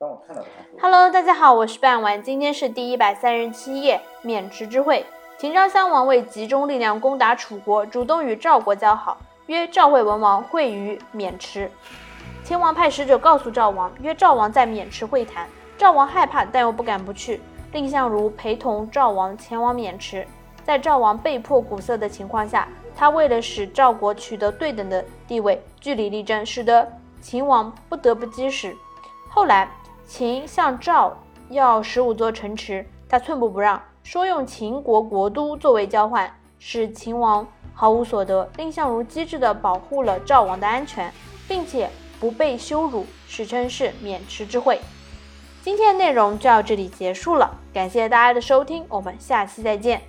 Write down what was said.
当我看到他说 Hello，大家好，我是半丸，今天是第一百三十七页，渑池之会。秦昭襄王为集中力量攻打楚国，主动与赵国交好，约赵惠文王会于渑池。秦王派使者告诉赵王，约赵王在渑池会谈。赵王害怕，但又不敢不去。蔺相如陪同赵王前往渑池，在赵王被迫鼓瑟的情况下，他为了使赵国取得对等的地位，据理力争，使得秦王不得不击使。后来，秦向赵要十五座城池，他寸步不让。说用秦国国都作为交换，使秦王毫无所得。蔺相如机智地保护了赵王的安全，并且不被羞辱，史称是渑池之会。今天的内容就到这里结束了，感谢大家的收听，我们下期再见。